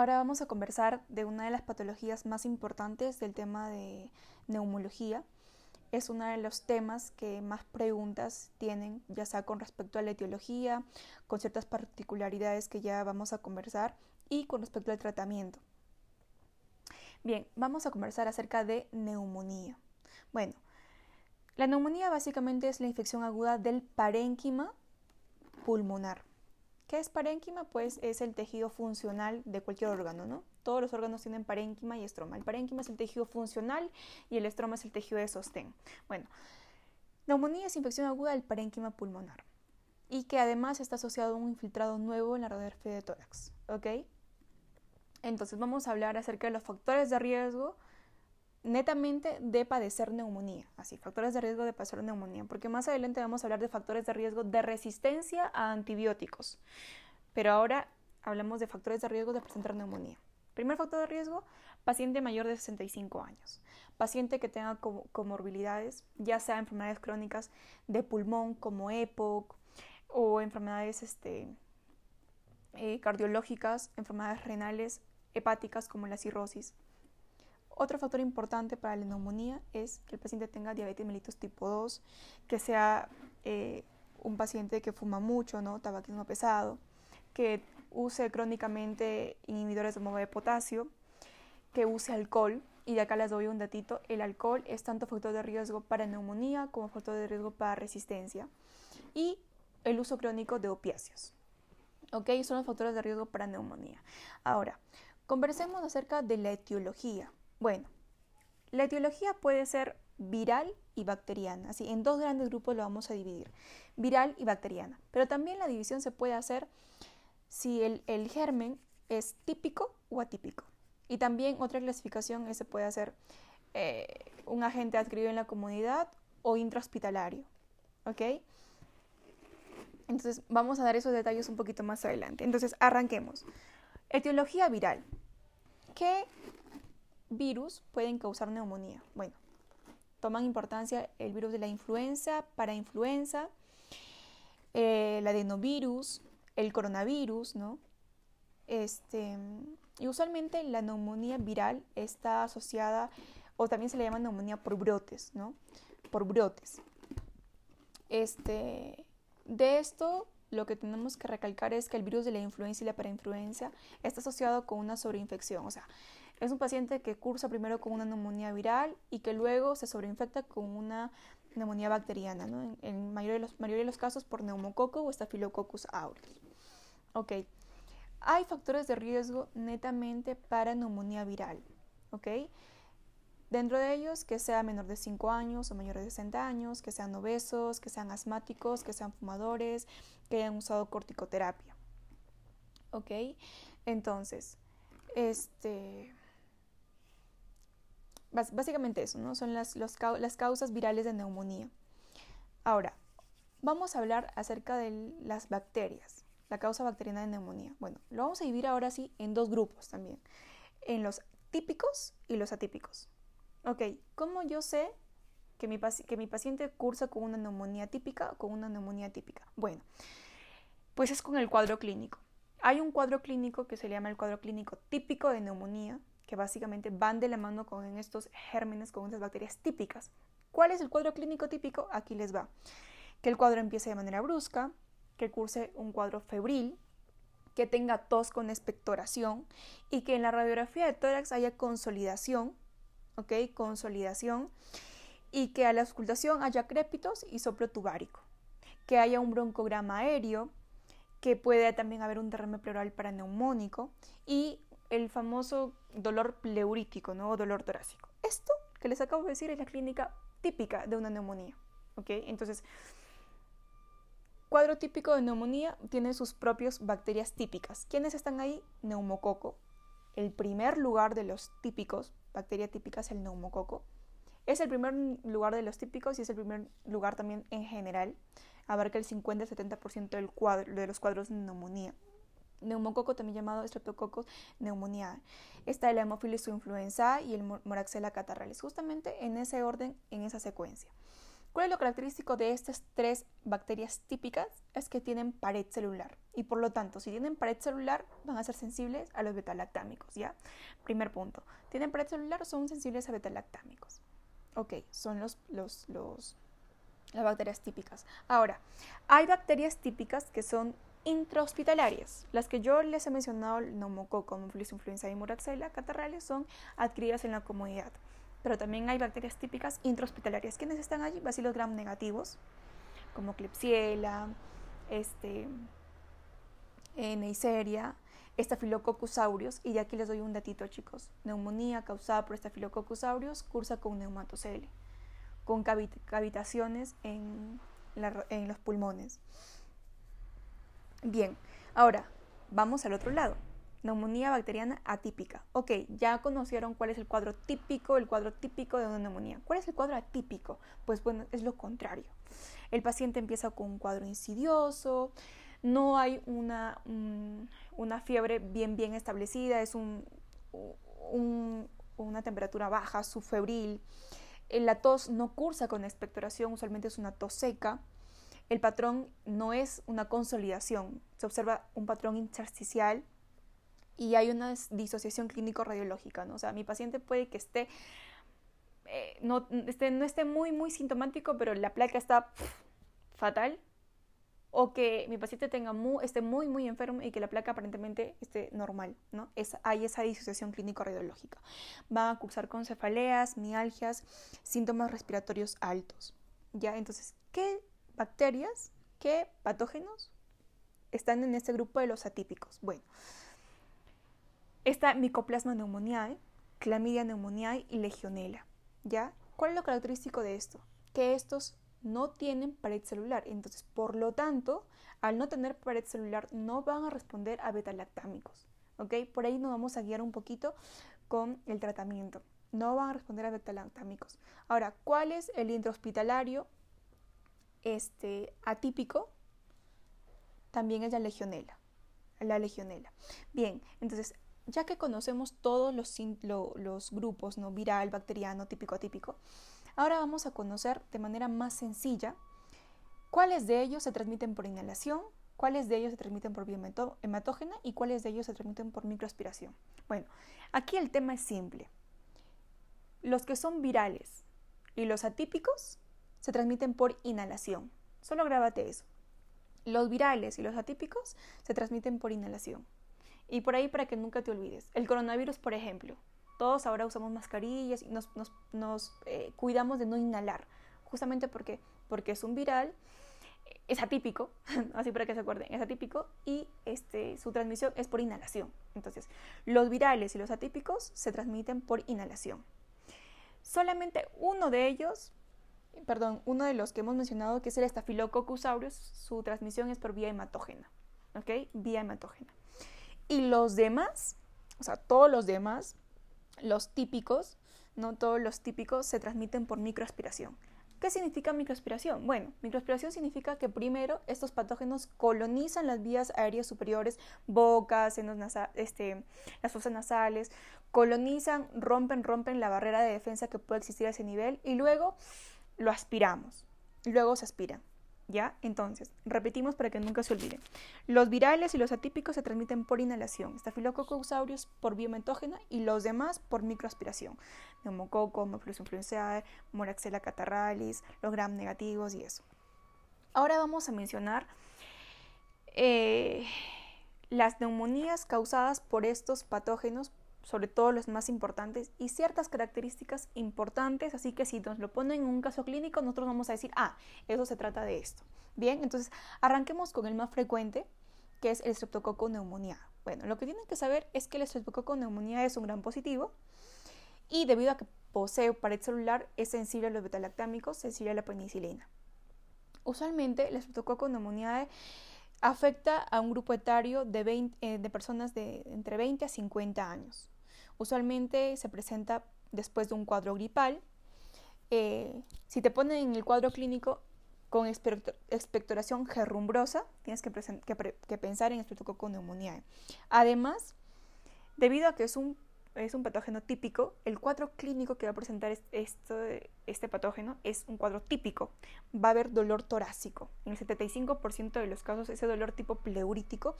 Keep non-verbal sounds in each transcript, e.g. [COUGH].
Ahora vamos a conversar de una de las patologías más importantes del tema de neumología. Es uno de los temas que más preguntas tienen, ya sea con respecto a la etiología, con ciertas particularidades que ya vamos a conversar y con respecto al tratamiento. Bien, vamos a conversar acerca de neumonía. Bueno, la neumonía básicamente es la infección aguda del parénquima pulmonar. ¿Qué es parénquima? Pues es el tejido funcional de cualquier órgano, ¿no? Todos los órganos tienen parénquima y estroma. El parénquima es el tejido funcional y el estroma es el tejido de sostén. Bueno, neumonía es infección aguda del parénquima pulmonar y que además está asociado a un infiltrado nuevo en la radiografía de tórax, ¿ok? Entonces vamos a hablar acerca de los factores de riesgo netamente de padecer neumonía, así, factores de riesgo de padecer neumonía, porque más adelante vamos a hablar de factores de riesgo de resistencia a antibióticos, pero ahora hablamos de factores de riesgo de presentar neumonía. Primer factor de riesgo, paciente mayor de 65 años, paciente que tenga comorbilidades, ya sea enfermedades crónicas de pulmón como EPOC o enfermedades este, eh, cardiológicas, enfermedades renales, hepáticas como la cirrosis otro factor importante para la neumonía es que el paciente tenga diabetes mellitus tipo 2, que sea eh, un paciente que fuma mucho, ¿no? tabaquismo pesado, que use crónicamente inhibidores de modo de potasio, que use alcohol. Y de acá les doy un datito, el alcohol es tanto factor de riesgo para neumonía como factor de riesgo para resistencia. Y el uso crónico de opiáceos. ¿Ok? Son los factores de riesgo para neumonía. Ahora, conversemos acerca de la etiología. Bueno, la etiología puede ser viral y bacteriana. Así, en dos grandes grupos lo vamos a dividir, viral y bacteriana. Pero también la división se puede hacer si el, germen es típico o atípico. Y también otra clasificación se puede hacer eh, un agente adquirido en la comunidad o intrahospitalario. ¿Ok? Entonces vamos a dar esos detalles un poquito más adelante. Entonces arranquemos. Etiología viral. ¿Qué virus pueden causar neumonía? Bueno, toman importancia el virus de la influenza, para influenza, eh, el adenovirus, el coronavirus, ¿no? Este, y usualmente la neumonía viral está asociada, o también se le llama neumonía por brotes, ¿no? Por brotes. Este, de esto, lo que tenemos que recalcar es que el virus de la influenza y la parainfluenza está asociado con una sobreinfección, o sea, es un paciente que cursa primero con una neumonía viral y que luego se sobreinfecta con una neumonía bacteriana, ¿no? en, mayoría, de los, mayoría de los casos por neumococo o estafilococcus aureus. Ok, hay factores de riesgo netamente para neumonía viral. ¿ok? Dentro de ellos, que sea menor de 5 años o mayor de 60 años, que sean obesos, que sean asmáticos, que sean fumadores, que hayan usado corticoterapia. ¿Ok? Entonces, este, Básicamente eso, ¿no? Son las, las causas virales de neumonía. Ahora, vamos a hablar acerca de las bacterias, la causa bacteriana de neumonía. Bueno, lo vamos a dividir ahora sí en dos grupos también, en los típicos y los atípicos. Ok, ¿cómo yo sé que mi, paciente cursa con una neumonía típica o con una neumonía típica? Bueno, pues es con el cuadro clínico. Hay un cuadro clínico que se llama el cuadro clínico típico de neumonía, que básicamente van de la mano con estos gérmenes, con estas bacterias típicas. ¿Cuál es el cuadro clínico típico? Aquí les va. Que el cuadro empiece de manera brusca, que curse un cuadro febril, que tenga tos con expectoración y que en la radiografía de tórax haya consolidación, ¿ok? Consolidación y que a la auscultación haya crépitos y soplo tubárico, que haya un broncograma aéreo, que puede también haber un derrame pleural paraneumónico y el famoso dolor pleurítico, ¿no? O dolor torácico. Esto que les acabo de decir es la clínica típica de una neumonía, ¿ok? Entonces, cuadro típico de neumonía tiene sus propias bacterias típicas. ¿Quiénes están ahí? Neumococo. El primer lugar de los típicos, bacteria típica es el neumococo. Es el primer lugar de los típicos y es el primer lugar también en general. Abarca el 50-70% del cuadro, de los cuadros de neumonía neumococo, también llamado Streptococcus pneumoniae. Está el Haemophilus influenzae y el Moraxella catarralis, justamente en ese orden, en esa secuencia. ¿Cuál es lo característico de estas tres bacterias típicas? Es que tienen pared celular y por lo tanto, si tienen pared celular, van a ser sensibles a los betalactámicos, ¿ya? Primer punto. ¿Tienen pared celular? Son sensibles a betalactámicos. Ok, son los, los, los, las bacterias típicas. Ahora, hay bacterias típicas que son intrahospitalarias. Las que yo les he mencionado, el neumococo, influenza y moraxella catarrales, son adquiridas en la comunidad. Pero también hay bacterias típicas intrahospitalarias. ¿Quiénes están allí? Bacilos gram negativos, como Klebsiella, este, eh, Neisseria, Staphylococcus aureus. Y de aquí les doy un datito, chicos. Neumonía causada por Staphylococcus aureus cursa con neumatocele, con cavitaciones en, en los pulmones. Bien, ahora vamos al otro lado neumonía bacteriana atípica. Ok, ya conocieron cuál es el cuadro típico, el cuadro típico de una neumonía. ¿Cuál es el cuadro atípico? Pues bueno, es lo contrario. El paciente empieza con un cuadro insidioso, no hay una, mm, una fiebre bien, bien establecida, es un, una temperatura baja, subfebril. La tos no cursa con expectoración, usualmente es una tos seca. El patrón no es una consolidación, se observa un patrón intersticial y hay una disociación clínico-radiológica, ¿no? O sea, mi paciente puede que esté, eh, no, esté, no esté muy, muy sintomático, pero la placa está fatal, o que mi paciente tenga muy, esté muy, muy enfermo y que la placa aparentemente esté normal, ¿no? Es, hay esa disociación clínico-radiológica. Va a cursar con cefaleas, mialgias, síntomas respiratorios altos, ¿ya? Entonces, ¿qué bacterias, qué patógenos están en este grupo de los atípicos? Bueno, Está Mycoplasma pneumoniae, Clamidia pneumoniae y Legionella. ¿Ya? ¿Cuál es lo característico de esto? Que estos no tienen pared celular. Entonces, por lo tanto, al no tener pared celular, no van a responder a betalactámicos. ¿Ok? Por ahí nos vamos a guiar un poquito con el tratamiento. No van a responder a betalactámicos. Ahora, ¿cuál es el intrahospitalario este, atípico? También es la legionela. La legionela. Bien, entonces ya que conocemos todos los, grupos, ¿no? viral, bacteriano, típico, atípico, ahora vamos a conocer de manera más sencilla cuáles de ellos se transmiten por inhalación, cuáles de ellos se transmiten por vía hematógena y cuáles de ellos se transmiten por microaspiración. Bueno, aquí el tema es simple. Los que son virales y los atípicos se transmiten por inhalación. Solo grábate eso. Los virales y los atípicos se transmiten por inhalación. Y por ahí para que nunca te olvides. El coronavirus, por ejemplo. Todos ahora usamos mascarillas y nos, eh, cuidamos de no inhalar. Justamente porque, porque es un viral, es atípico, [LAUGHS] así para que se acuerden, es atípico y este, su transmisión es por inhalación. Entonces, los virales y los atípicos se transmiten por inhalación. Solamente uno de ellos, perdón, uno de los que hemos mencionado, que es el Staphylococcus aureus, su transmisión es por vía hematógena. ¿Ok? Vía hematógena. Y los demás, o sea, todos los demás, los típicos, no todos los típicos se transmiten por microaspiración. ¿Qué significa microaspiración? Bueno, microaspiración significa que primero estos patógenos colonizan las vías aéreas superiores, bocas, senos este, las fosas nasales, colonizan, rompen, rompen la barrera de defensa que puede existir a ese nivel y luego lo aspiramos. Luego se aspiran. ¿Ya? Entonces, repetimos para que nunca se olviden. Los virales y los atípicos se transmiten por inhalación, Staphylococcus aureus por biomentógena y los demás por microaspiración. Neumococo, influenzae, Moraxella catarralis, los gram negativos y eso. Ahora vamos a mencionar eh, las neumonías causadas por estos patógenos sobre todo los más importantes, y ciertas características importantes, así que si nos lo ponen en un caso clínico, nosotros vamos a decir, ah, eso se trata de esto. Bien, entonces arranquemos con el más frecuente, que es el streptococo neumonía. Bueno, lo que tienen que saber es que el streptococo neumonía es un gran positivo y debido a que posee pared celular es sensible a los betalactámicos, sensible a la penicilina. Usualmente el streptococo neumonía afecta a un grupo etario de, eh, de personas de entre 20 a 50 años. Usualmente se presenta después de un cuadro gripal. Eh, si te ponen en el cuadro clínico con expectoración gerrumbrosa, tienes que, pensar en estreptococo neumoniae. Además, debido a que es un es un patógeno típico, el cuadro clínico que va a presentar este, este patógeno es un cuadro típico. Va a haber dolor torácico. En el 75% de los casos, ese dolor tipo pleurítico,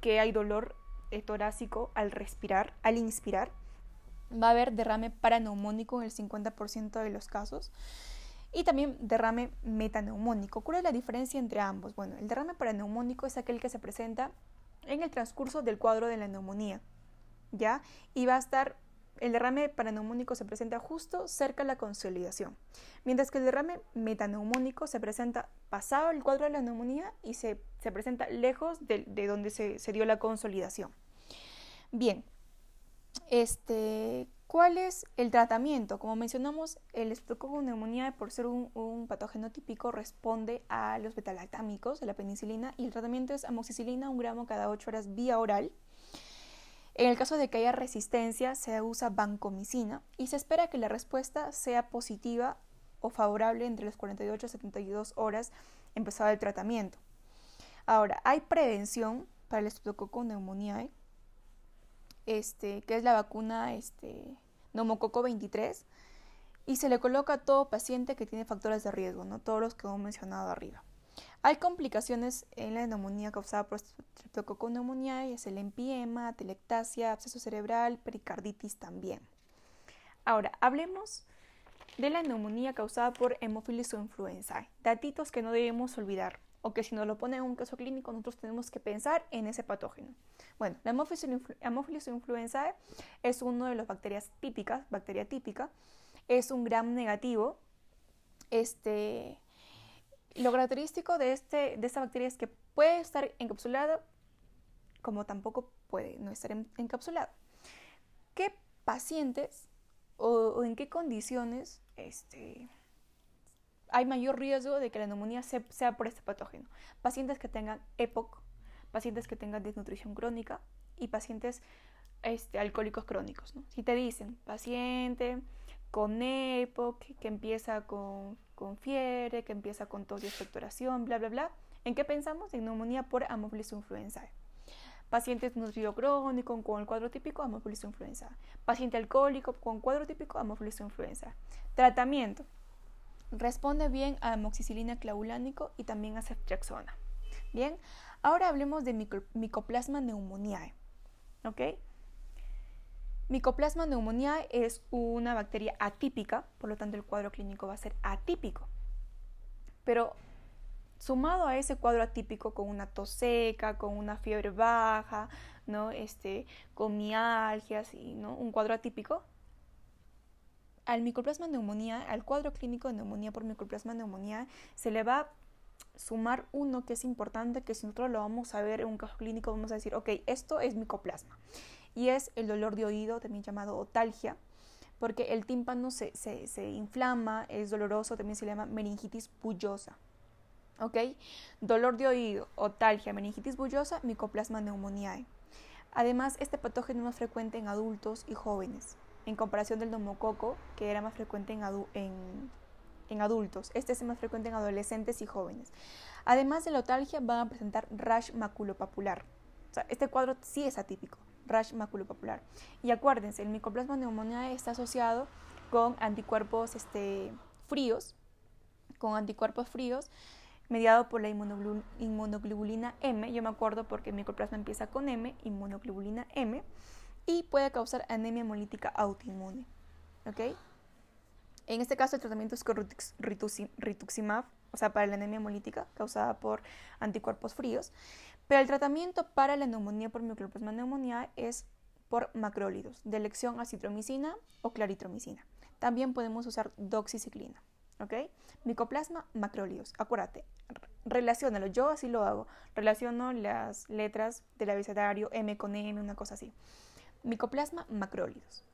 que hay dolor torácico al respirar, al inspirar. Va a haber derrame paraneumónico en el 50% de los casos. Y también derrame metaneumónico. ¿Cuál es la diferencia entre ambos? Bueno, el derrame paraneumónico es aquel que se presenta en el transcurso del cuadro de la neumonía. ¿Ya? Y va a estar el derrame paraneumónico se presenta justo cerca de la consolidación, mientras que el derrame metaneumónico se presenta pasado el cuadro de la neumonía y se, presenta lejos de, donde se, dio la consolidación. Bien, este, ¿cuál es el tratamiento? Como mencionamos, el con neumonía, por ser un, un, patógeno típico, responde a los betalactámicos de la penicilina y el tratamiento es amoxicilina, un gramo cada 8 horas vía oral en el caso de que haya resistencia, se usa vancomicina y se espera que la respuesta sea positiva o favorable entre las 48 y 72 horas empezado el tratamiento. Ahora, hay prevención para el estreptococo neumoniae, este, que es la vacuna este, neumococo 23, y se le coloca a todo paciente que tiene factores de riesgo, no todos los que hemos mencionado arriba. Hay complicaciones en la neumonía causada por Streptococcus pneumoniae, es el empiema, telectasia, absceso cerebral, pericarditis también. Ahora, hablemos de la neumonía causada por Hemophilus influenzae. Datitos que no debemos olvidar o que si nos lo ponen en un caso clínico nosotros tenemos que pensar en ese patógeno. Bueno, la Hemophilus influenzae es una de las bacterias típicas, bacteria típica, es un gram negativo, este, lo característico de, este, de esta bacteria es que puede estar encapsulada como tampoco puede no estar encapsulada. ¿Qué pacientes o, en qué condiciones este, hay mayor riesgo de que la neumonía sea por este patógeno? Pacientes que tengan EPOC, pacientes que tengan desnutrición crónica y pacientes este, alcohólicos crónicos. Si te dicen paciente con EPOC que empieza con con fiebre, que empieza con tos y expectoración, bla, bla, bla. ¿En qué pensamos? En neumonía por Haemophilus influenzae. Paciente nutrido crónico con el cuadro típico Haemophilus influenzae. Paciente alcohólico con cuadro típico Haemophilus influenzae. Tratamiento. Responde bien a amoxicilina clavulánico y también a ceftriaxona. Bien, ahora hablemos de micoplasma neumoniae. ¿Ok? Micoplasma pneumoniae es una bacteria atípica, por lo tanto el cuadro clínico va a ser atípico. Pero sumado a ese cuadro atípico con una tos seca, con una fiebre baja, ¿no? este, con mialgias y ¿no? un cuadro atípico, al micoplasma neumonía, al cuadro clínico de neumonía por micoplasma neumonía, se le va a sumar uno que es importante, que si nosotros lo vamos a ver en un caso clínico, vamos a decir, ok, esto es micoplasma y es el dolor de oído, también llamado otalgia, porque el tímpano se, inflama, es doloroso, también se llama meningitis bullosa. ¿Ok? Dolor de oído, otalgia, meningitis bullosa, micoplasma neumoniae. Además, este patógeno es más frecuente en adultos y jóvenes, en comparación del neumococo, que era más frecuente en, en, adultos. Este es más frecuente en adolescentes y jóvenes. Además de la otalgia, van a presentar rash maculopapular. O sea, este cuadro sí es atípico rash maculopapular. Y acuérdense, el micoplasma neumonía está asociado con anticuerpos este, fríos, con anticuerpos fríos, mediado por la inmunoglobulina M. Yo me acuerdo porque el micoplasma empieza con M, inmunoglobulina M, y puede causar anemia hemolítica autoinmune. ¿Ok? En este caso, el tratamiento es con rituximab, o sea, para la anemia hemolítica causada por anticuerpos fríos. Pero el tratamiento para la neumonía por microplasma neumonía es por macrólidos, de elección acitromicina o claritromicina. También podemos usar doxiciclina. ¿Ok? Micoplasma, macrólidos. Acuérdate, relacionalo. Yo así lo hago. Relaciono las letras del abecedario M con M, una cosa así. Micoplasma, macrólidos.